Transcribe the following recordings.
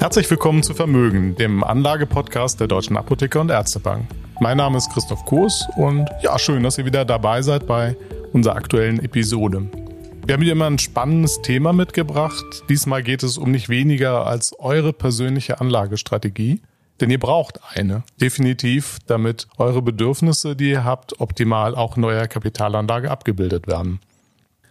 Herzlich willkommen zu Vermögen, dem Anlagepodcast der Deutschen Apotheker und Ärztebank. Mein Name ist Christoph Kurs und ja, schön, dass ihr wieder dabei seid bei unserer aktuellen Episode. Wir haben wieder mal ein spannendes Thema mitgebracht. Diesmal geht es um nicht weniger als eure persönliche Anlagestrategie. Denn ihr braucht eine. Definitiv, damit eure Bedürfnisse, die ihr habt, optimal auch in eurer Kapitalanlage abgebildet werden.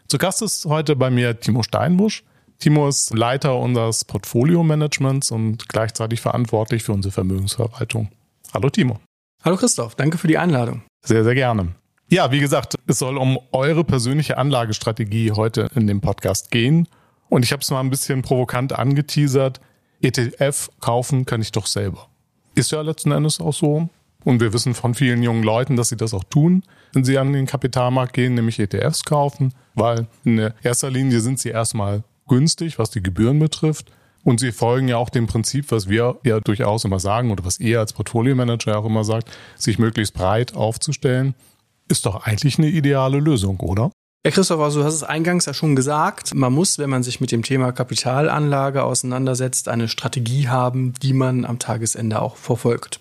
Zu Gast ist heute bei mir Timo Steinbusch. Timo ist Leiter unseres Portfolio-Managements und gleichzeitig verantwortlich für unsere Vermögensverwaltung. Hallo Timo. Hallo Christoph, danke für die Einladung. Sehr, sehr gerne. Ja, wie gesagt, es soll um eure persönliche Anlagestrategie heute in dem Podcast gehen. Und ich habe es mal ein bisschen provokant angeteasert. ETF kaufen kann ich doch selber. Ist ja letzten Endes auch so. Und wir wissen von vielen jungen Leuten, dass sie das auch tun, wenn sie an den Kapitalmarkt gehen, nämlich ETFs kaufen, weil in erster Linie sind sie erstmal günstig, was die Gebühren betrifft. Und sie folgen ja auch dem Prinzip, was wir ja durchaus immer sagen oder was ihr als Portfolio-Manager auch immer sagt, sich möglichst breit aufzustellen. Ist doch eigentlich eine ideale Lösung, oder? Ja, Christoph, also du hast es eingangs ja schon gesagt. Man muss, wenn man sich mit dem Thema Kapitalanlage auseinandersetzt, eine Strategie haben, die man am Tagesende auch verfolgt.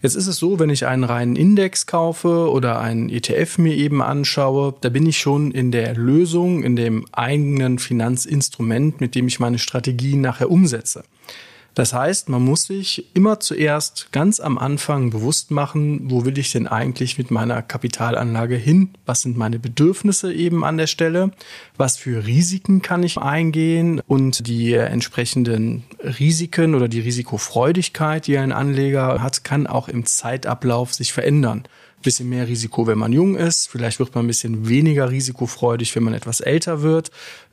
Jetzt ist es so, wenn ich einen reinen Index kaufe oder einen ETF mir eben anschaue, da bin ich schon in der Lösung, in dem eigenen Finanzinstrument, mit dem ich meine Strategie nachher umsetze. Das heißt, man muss sich immer zuerst ganz am Anfang bewusst machen, wo will ich denn eigentlich mit meiner Kapitalanlage hin? Was sind meine Bedürfnisse eben an der Stelle? Was für Risiken kann ich eingehen? Und die entsprechenden Risiken oder die Risikofreudigkeit, die ein Anleger hat, kann auch im Zeitablauf sich verändern bisschen mehr Risiko, wenn man jung ist. Vielleicht wird man ein bisschen weniger risikofreudig, wenn man etwas älter wird.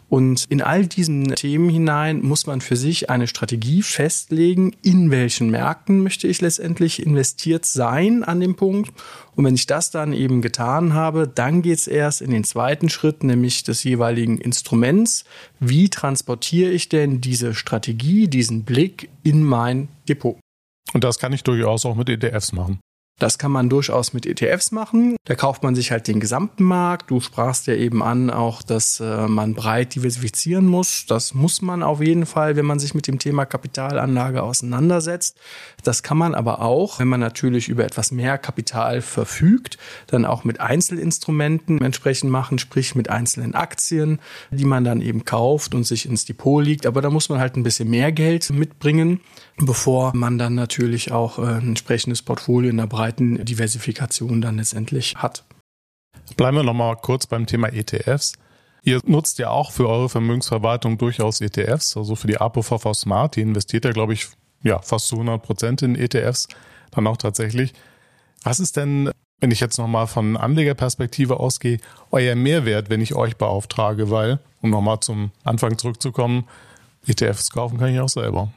Und in all diesen Themen hinein muss man für sich eine Strategie festlegen, in welchen Märkten möchte ich letztendlich investiert sein an dem Punkt. Und wenn ich das dann eben getan habe, dann geht's erst in den zweiten Schritt, nämlich des jeweiligen Instruments. Wie transportiere ich denn diese Strategie, diesen Blick in mein Depot? Und das kann ich durchaus auch mit ETFs machen. Das kann man durchaus mit ETFs machen. Da kauft man sich halt den gesamten Markt. Du sprachst ja eben an, auch, dass äh, man breit diversifizieren muss. Das muss man auf jeden Fall, wenn man sich mit dem Thema Kapitalanlage auseinandersetzt. Das kann man aber auch, wenn man natürlich über etwas mehr Kapital verfügt, dann auch mit Einzelinstrumenten entsprechend machen, sprich mit einzelnen Aktien, die man dann eben kauft und sich ins Depot liegt. Aber da muss man halt ein bisschen mehr Geld mitbringen, bevor man dann natürlich auch äh, ein entsprechendes Portfolio in der Breite breiten Diversifikation dann letztendlich hat. Bleiben wir nochmal kurz beim Thema ETFs. Ihr nutzt ja auch für eure Vermögensverwaltung durchaus ETFs, also für die ApoVV Smart, die investiert ja, glaube ich, ja, fast zu 100 Prozent in ETFs, dann auch tatsächlich. Was ist denn, wenn ich jetzt nochmal von Anlegerperspektive ausgehe, euer Mehrwert, wenn ich euch beauftrage? Weil, um nochmal zum Anfang zurückzukommen, ETFs kaufen kann ich auch selber.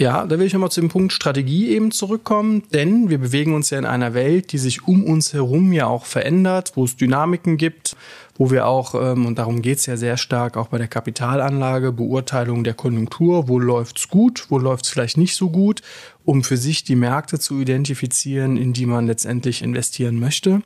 Ja, da will ich nochmal zu dem Punkt Strategie eben zurückkommen, denn wir bewegen uns ja in einer Welt, die sich um uns herum ja auch verändert, wo es Dynamiken gibt, wo wir auch, ähm, und darum geht's ja sehr stark auch bei der Kapitalanlage, Beurteilung der Konjunktur, wo läuft's gut, wo läuft's vielleicht nicht so gut, um für sich die Märkte zu identifizieren, in die man letztendlich investieren möchte.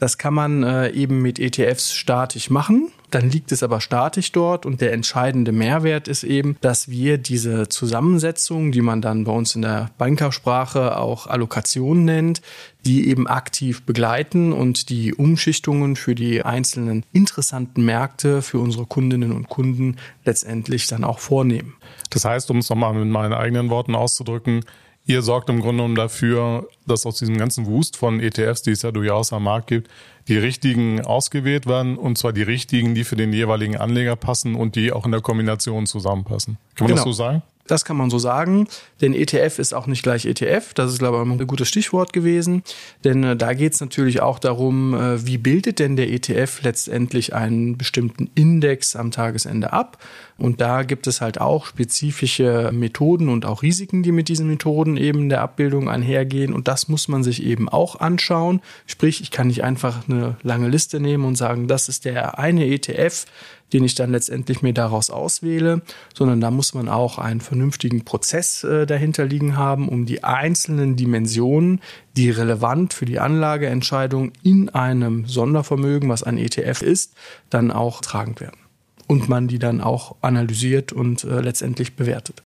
Das kann man äh, eben mit ETFs statisch machen dann liegt es aber statisch dort und der entscheidende Mehrwert ist eben, dass wir diese Zusammensetzung, die man dann bei uns in der Bankersprache auch Allokation nennt, die eben aktiv begleiten und die Umschichtungen für die einzelnen interessanten Märkte für unsere Kundinnen und Kunden letztendlich dann auch vornehmen. Das heißt, um es nochmal mit meinen eigenen Worten auszudrücken, Ihr sorgt im Grunde genommen dafür, dass aus diesem ganzen Wust von ETFs, die es ja durchaus am Markt gibt, die richtigen ausgewählt werden und zwar die richtigen, die für den jeweiligen Anleger passen und die auch in der Kombination zusammenpassen. Kann man genau. das so sagen? Das kann man so sagen, denn ETF ist auch nicht gleich ETF. Das ist, glaube ich, ein gutes Stichwort gewesen. Denn äh, da geht es natürlich auch darum, äh, wie bildet denn der ETF letztendlich einen bestimmten Index am Tagesende ab. Und da gibt es halt auch spezifische Methoden und auch Risiken, die mit diesen Methoden eben der Abbildung einhergehen. Und das muss man sich eben auch anschauen. Sprich, ich kann nicht einfach eine lange Liste nehmen und sagen, das ist der eine ETF, den ich dann letztendlich mir daraus auswähle, sondern da muss man auch einen vernünftigen Prozess äh, dahinter liegen haben, um die einzelnen Dimensionen, die relevant für die Anlageentscheidung in einem Sondervermögen, was ein ETF ist, dann auch tragend werden. Und man die dann auch analysiert und äh, letztendlich bewertet.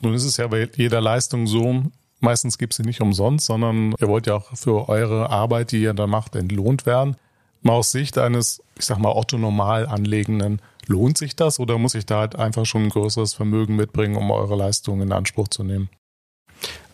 Nun ist es ja bei jeder Leistung so, meistens gibt es sie nicht umsonst, sondern ihr wollt ja auch für eure Arbeit, die ihr da macht, entlohnt werden. Mal aus Sicht eines, ich sag mal, Otto normal anlegenden, lohnt sich das oder muss ich da halt einfach schon ein größeres Vermögen mitbringen, um eure Leistung in Anspruch zu nehmen?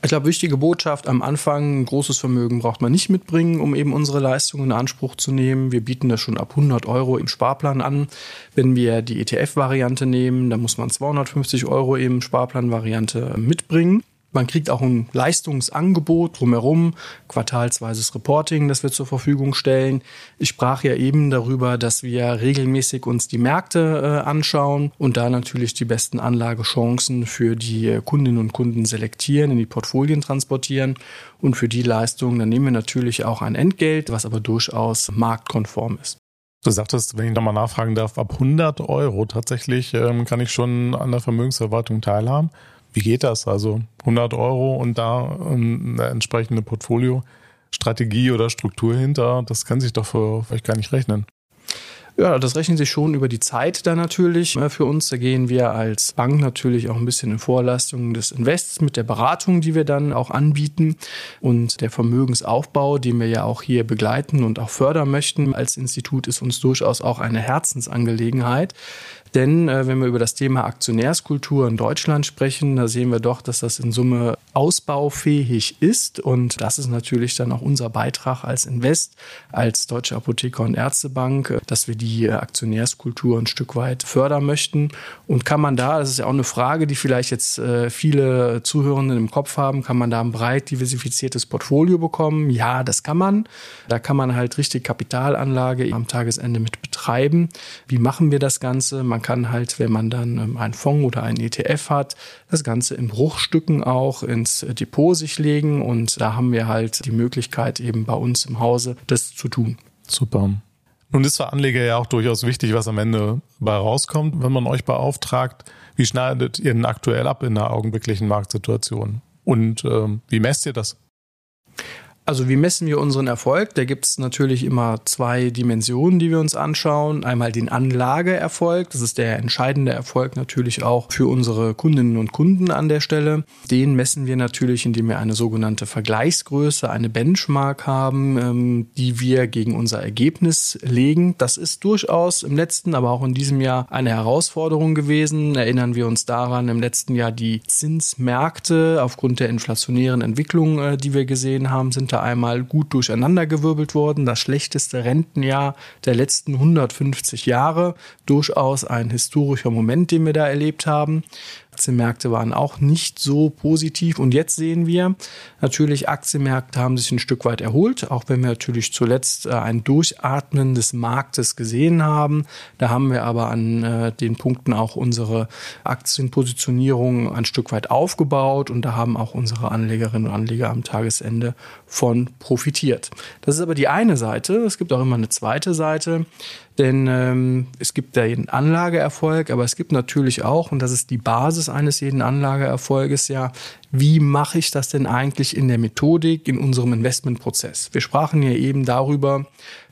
Ich glaube, wichtige Botschaft am Anfang, ein großes Vermögen braucht man nicht mitbringen, um eben unsere Leistungen in Anspruch zu nehmen. Wir bieten das schon ab 100 Euro im Sparplan an. Wenn wir die ETF-Variante nehmen, dann muss man 250 Euro im Sparplan-Variante mitbringen. Man kriegt auch ein Leistungsangebot drumherum, quartalsweises Reporting, das wir zur Verfügung stellen. Ich sprach ja eben darüber, dass wir regelmäßig uns die Märkte äh, anschauen und da natürlich die besten Anlagechancen für die Kundinnen und Kunden selektieren, in die Portfolien transportieren. Und für die Leistungen, dann nehmen wir natürlich auch ein Entgelt, was aber durchaus marktkonform ist. Du sagtest, wenn ich nochmal nachfragen darf, ab 100 Euro tatsächlich ähm, kann ich schon an der Vermögensverwaltung teilhaben. Wie geht das? Also 100 Euro und da eine entsprechende Portfolio-Strategie oder Struktur hinter, das kann sich doch für euch gar nicht rechnen. Ja, das rechnet sich schon über die Zeit dann natürlich äh, für uns. Da gehen wir als Bank natürlich auch ein bisschen in Vorleistungen des Invests mit der Beratung, die wir dann auch anbieten und der Vermögensaufbau, den wir ja auch hier begleiten und auch fördern möchten als Institut, ist uns durchaus auch eine Herzensangelegenheit. Denn äh, wenn wir über das Thema Aktionärskultur in Deutschland sprechen, da sehen wir doch, dass das in Summe ausbaufähig ist. Und das ist natürlich dann auch unser Beitrag als Invest, als Deutsche Apotheker und Ärztebank, äh, dass wir die äh, Aktionärskultur ein Stück weit fördern möchten. Und kann man da, das ist ja auch eine Frage, die vielleicht jetzt äh, viele Zuhörenden im Kopf haben, kann man da ein breit diversifiziertes Portfolio bekommen? Ja, das kann man. Da kann man halt richtig Kapitalanlage am Tagesende mit betreiben. Wie machen wir das Ganze? Man man kann halt, wenn man dann ähm, einen Fonds oder einen ETF hat, das Ganze in Bruchstücken auch ins äh, Depot sich legen und da haben wir halt die Möglichkeit eben bei uns im Hause das zu tun. Super. Nun ist für Anleger ja auch durchaus wichtig, was am Ende bei rauskommt, wenn man euch beauftragt. Wie schneidet ihr denn aktuell ab in der augenblicklichen Marktsituation? Und ähm, wie messt ihr das? Also wie messen wir unseren Erfolg? Da gibt es natürlich immer zwei Dimensionen, die wir uns anschauen. Einmal den Anlageerfolg, das ist der entscheidende Erfolg natürlich auch für unsere Kundinnen und Kunden an der Stelle. Den messen wir natürlich, indem wir eine sogenannte Vergleichsgröße, eine Benchmark haben, ähm, die wir gegen unser Ergebnis legen. Das ist durchaus im letzten, aber auch in diesem Jahr eine Herausforderung gewesen. Erinnern wir uns daran, im letzten Jahr die Zinsmärkte aufgrund der inflationären Entwicklung, äh, die wir gesehen haben, sind da einmal gut durcheinandergewirbelt worden. Das schlechteste Rentenjahr der letzten 150 Jahre. Durchaus ein historischer Moment, den wir da erlebt haben. Aktienmärkte waren auch nicht so positiv. Und jetzt sehen wir natürlich, Aktienmärkte haben sich ein Stück weit erholt, auch wenn wir natürlich zuletzt äh, ein Durchatmen des Marktes gesehen haben. Da haben wir aber an äh, den Punkten auch unsere Aktienpositionierung ein Stück weit aufgebaut und da haben auch unsere Anlegerinnen und Anleger am Tagesende von profitiert. Das ist aber die eine Seite. Es gibt auch immer eine zweite Seite. Denn ähm, es gibt jeden Anlageerfolg, aber es gibt natürlich auch, und das ist die Basis eines jeden Anlageerfolges, ja, wie mache ich das denn eigentlich in der Methodik, in unserem Investmentprozess? Wir sprachen ja eben darüber,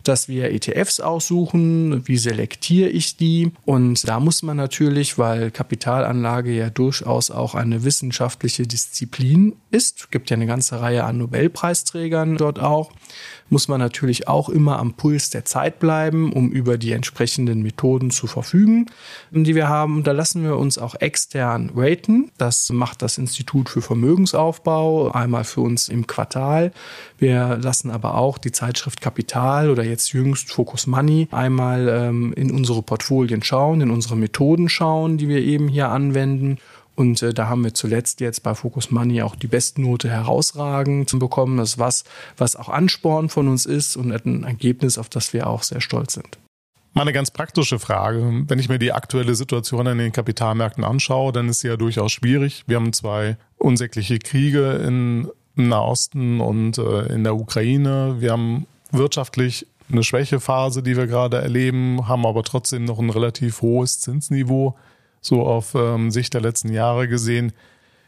dass wir ETFs aussuchen, wie selektiere ich die und da muss man natürlich, weil Kapitalanlage ja durchaus auch eine wissenschaftliche Disziplin ist, gibt ja eine ganze Reihe an Nobelpreisträgern dort auch, muss man natürlich auch immer am Puls der Zeit bleiben, um über die entsprechenden Methoden zu verfügen, die wir haben. Da lassen wir uns auch extern raten. Das macht das Institut für Vermögensaufbau einmal für uns im Quartal. Wir lassen aber auch die Zeitschrift Kapital oder jetzt jüngst Focus Money einmal ähm, in unsere Portfolien schauen, in unsere Methoden schauen, die wir eben hier anwenden. Und äh, da haben wir zuletzt jetzt bei Focus Money auch die Bestnote herausragend bekommen. Das ist was, was auch Ansporn von uns ist und ein Ergebnis, auf das wir auch sehr stolz sind. Mal eine ganz praktische Frage. Wenn ich mir die aktuelle Situation an den Kapitalmärkten anschaue, dann ist sie ja durchaus schwierig. Wir haben zwei unsägliche Kriege in, Nahosten und äh, in der Ukraine. Wir haben wirtschaftlich eine Schwächephase, die wir gerade erleben, haben aber trotzdem noch ein relativ hohes Zinsniveau so auf ähm, Sicht der letzten Jahre gesehen.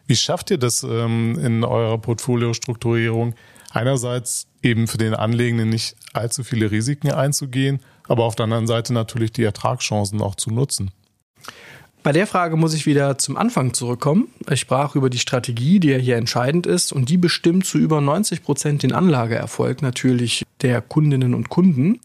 Wie schafft ihr das ähm, in eurer Portfoliostrukturierung? Einerseits eben für den Anlegenden nicht allzu viele Risiken einzugehen, aber auf der anderen Seite natürlich die Ertragschancen auch zu nutzen. Bei der Frage muss ich wieder zum Anfang zurückkommen. Ich sprach über die Strategie, die ja hier entscheidend ist und die bestimmt zu über 90 Prozent den Anlageerfolg natürlich der Kundinnen und Kunden,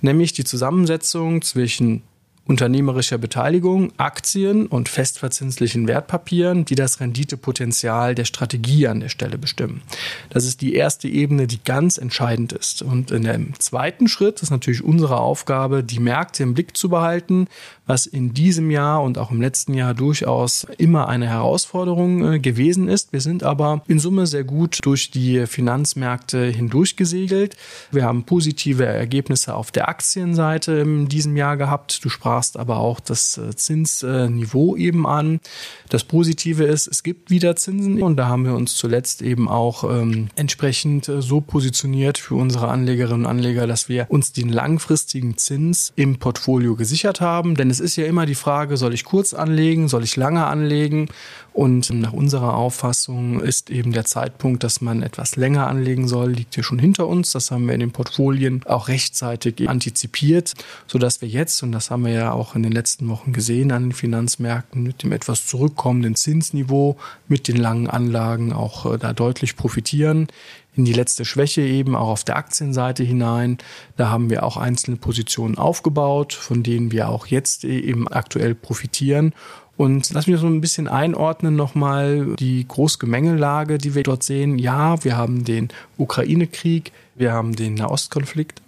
nämlich die Zusammensetzung zwischen unternehmerischer Beteiligung, Aktien und festverzinslichen Wertpapieren, die das Renditepotenzial der Strategie an der Stelle bestimmen. Das ist die erste Ebene, die ganz entscheidend ist. Und in dem zweiten Schritt ist natürlich unsere Aufgabe, die Märkte im Blick zu behalten, was in diesem Jahr und auch im letzten Jahr durchaus immer eine Herausforderung äh, gewesen ist. Wir sind aber in Summe sehr gut durch die Finanzmärkte hindurchgesegelt. Wir haben positive Ergebnisse auf der Aktienseite in diesem Jahr gehabt. Du sprachst aber auch das äh, Zinsniveau eben an. Das Positive ist, es gibt wieder Zinsen und da haben wir uns zuletzt eben auch ähm, entsprechend äh, so positioniert für unsere Anlegerinnen und Anleger, dass wir uns den langfristigen Zins im Portfolio gesichert haben. Denn es ist ja immer die Frage, soll ich kurz anlegen, soll ich lange anlegen? Und nach unserer Auffassung ist eben der Zeitpunkt, dass man etwas länger anlegen soll, liegt hier schon hinter uns. Das haben wir in den Portfolien auch rechtzeitig antizipiert, sodass wir jetzt, und das haben wir ja auch in den letzten Wochen gesehen an den Finanzmärkten, mit dem etwas zurückkommenden Zinsniveau, mit den langen Anlagen auch äh, da deutlich profitieren in die letzte Schwäche eben auch auf der Aktienseite hinein. Da haben wir auch einzelne Positionen aufgebaut, von denen wir auch jetzt eben aktuell profitieren. Und lass mich so ein bisschen einordnen nochmal die Großgemengelage, die wir dort sehen. Ja, wir haben den Ukraine-Krieg, wir haben den Nahostkonflikt.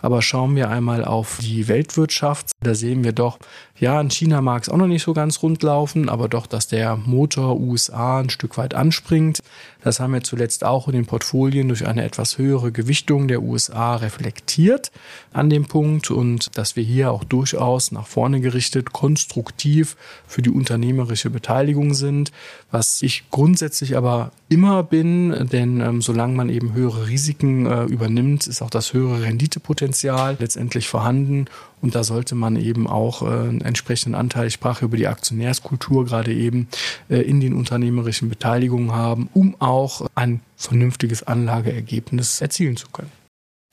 Aber schauen wir einmal auf die Weltwirtschaft, da sehen wir doch, ja, in China mag es auch noch nicht so ganz rund laufen, aber doch, dass der Motor USA ein Stück weit anspringt. Das haben wir zuletzt auch in den Portfolien durch eine etwas höhere Gewichtung der USA reflektiert an dem Punkt und dass wir hier auch durchaus nach vorne gerichtet konstruktiv für die unternehmerische Beteiligung sind, was ich grundsätzlich aber immer bin, denn ähm, solange man eben höhere Risiken äh, übernimmt, ist auch das höhere Renditepotenzial letztendlich vorhanden und da sollte man eben auch äh, einen entsprechenden Anteil, ich sprach über die Aktionärskultur gerade eben, äh, in den unternehmerischen Beteiligungen haben, um auch ein vernünftiges Anlageergebnis erzielen zu können.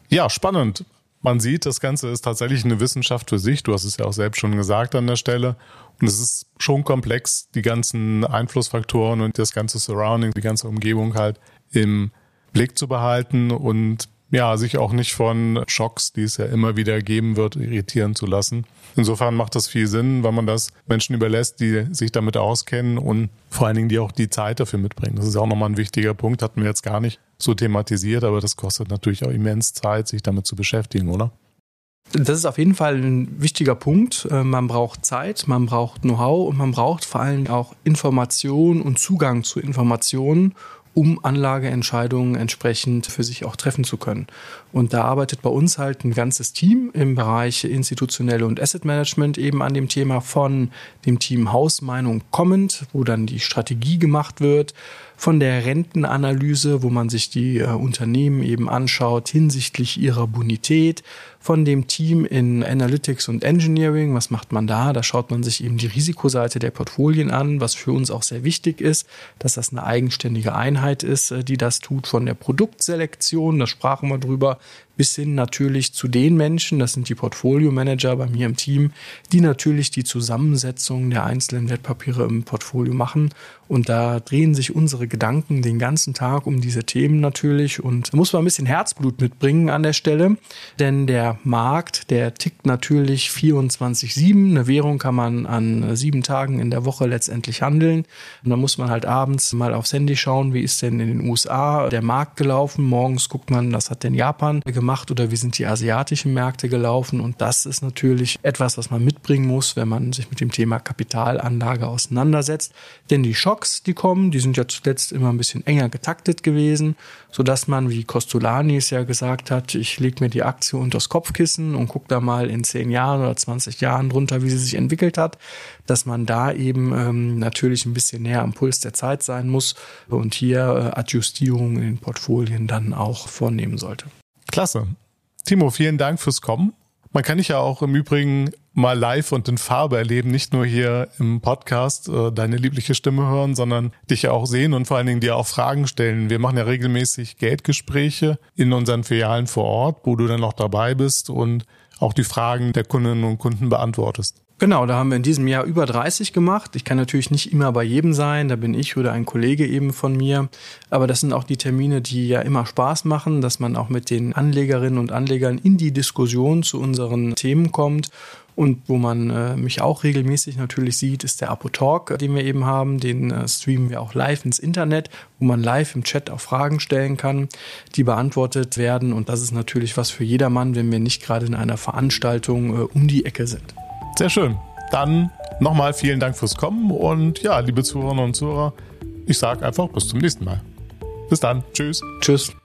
Ja, spannend. Man sieht, das Ganze ist tatsächlich eine Wissenschaft für sich. Du hast es ja auch selbst schon gesagt an der Stelle. Und es ist schon komplex, die ganzen Einflussfaktoren und das ganze Surrounding, die ganze Umgebung halt im Blick zu behalten und ja, sich auch nicht von Schocks, die es ja immer wieder geben wird, irritieren zu lassen. Insofern macht das viel Sinn, wenn man das Menschen überlässt, die sich damit auskennen und vor allen Dingen die auch die Zeit dafür mitbringen. Das ist auch nochmal ein wichtiger Punkt, hatten wir jetzt gar nicht so thematisiert, aber das kostet natürlich auch immens Zeit, sich damit zu beschäftigen, oder? Das ist auf jeden Fall ein wichtiger Punkt. Äh, man braucht Zeit, man braucht Know-how und man braucht vor allem auch Information und Zugang zu Informationen, um Anlageentscheidungen entsprechend für sich auch treffen zu können. Und da arbeitet bei uns halt ein ganzes Team im Bereich institutionelle und Asset Management eben an dem Thema von dem Team Hausmeinung kommend, wo dann die Strategie gemacht wird, von der Rentenanalyse, wo man sich die äh, Unternehmen eben anschaut hinsichtlich ihrer Bonität, von dem Team in Analytics und Engineering. Was macht man da? Da schaut man sich eben die Risikoseite der Portfolien an, was für uns auch sehr wichtig ist, dass das eine eigenständige Einheit ist, äh, die das tut von der Produktselektion. Da sprachen wir drüber, bis hin natürlich zu den Menschen, das sind die Portfolio-Manager bei mir im Team, die natürlich die Zusammensetzung der einzelnen Wertpapiere im Portfolio machen. Und da drehen sich unsere Gedanken den ganzen Tag um diese Themen natürlich. Und da muss man ein bisschen Herzblut mitbringen an der Stelle, denn der Markt, der tickt natürlich 24-7. Eine Währung kann man an sieben Tagen in der Woche letztendlich handeln. Und da muss man halt abends mal aufs Handy schauen, wie ist denn in den USA der Markt gelaufen. Morgens guckt man, was hat denn Japan gemacht gemacht oder wie sind die asiatischen Märkte gelaufen. Und das ist natürlich etwas, was man mitbringen muss, wenn man sich mit dem Thema Kapitalanlage auseinandersetzt. Denn die Schocks, die kommen, die sind ja zuletzt immer ein bisschen enger getaktet gewesen, sodass man, wie Costolani es ja gesagt hat, ich lege mir die Aktie unter das Kopfkissen und gucke da mal in 10 Jahren oder 20 Jahren drunter, wie sie sich entwickelt hat, dass man da eben ähm, natürlich ein bisschen näher am Puls der Zeit sein muss und hier äh, Adjustierungen in den Portfolien dann auch vornehmen sollte. Klasse. Timo, vielen Dank fürs Kommen. Man kann dich ja auch im Übrigen mal live und in Farbe erleben, nicht nur hier im Podcast äh, deine liebliche Stimme hören, sondern dich ja auch sehen und vor allen Dingen dir auch Fragen stellen. Wir machen ja regelmäßig Geldgespräche in unseren Filialen vor Ort, wo du dann auch dabei bist und auch die Fragen der Kundinnen und Kunden beantwortest. Genau, da haben wir in diesem Jahr über 30 gemacht. Ich kann natürlich nicht immer bei jedem sein, da bin ich oder ein Kollege eben von mir. Aber das sind auch die Termine, die ja immer Spaß machen, dass man auch mit den Anlegerinnen und Anlegern in die Diskussion zu unseren Themen kommt. Und wo man äh, mich auch regelmäßig natürlich sieht, ist der Apo-Talk, den wir eben haben. Den äh, streamen wir auch live ins Internet, wo man live im Chat auch Fragen stellen kann, die beantwortet werden. Und das ist natürlich was für jedermann, wenn wir nicht gerade in einer Veranstaltung äh, um die Ecke sind. Sehr schön. Dann nochmal vielen Dank fürs Kommen und ja, liebe Zuhörerinnen und Zuhörer, ich sage einfach bis zum nächsten Mal. Bis dann. Tschüss. Tschüss.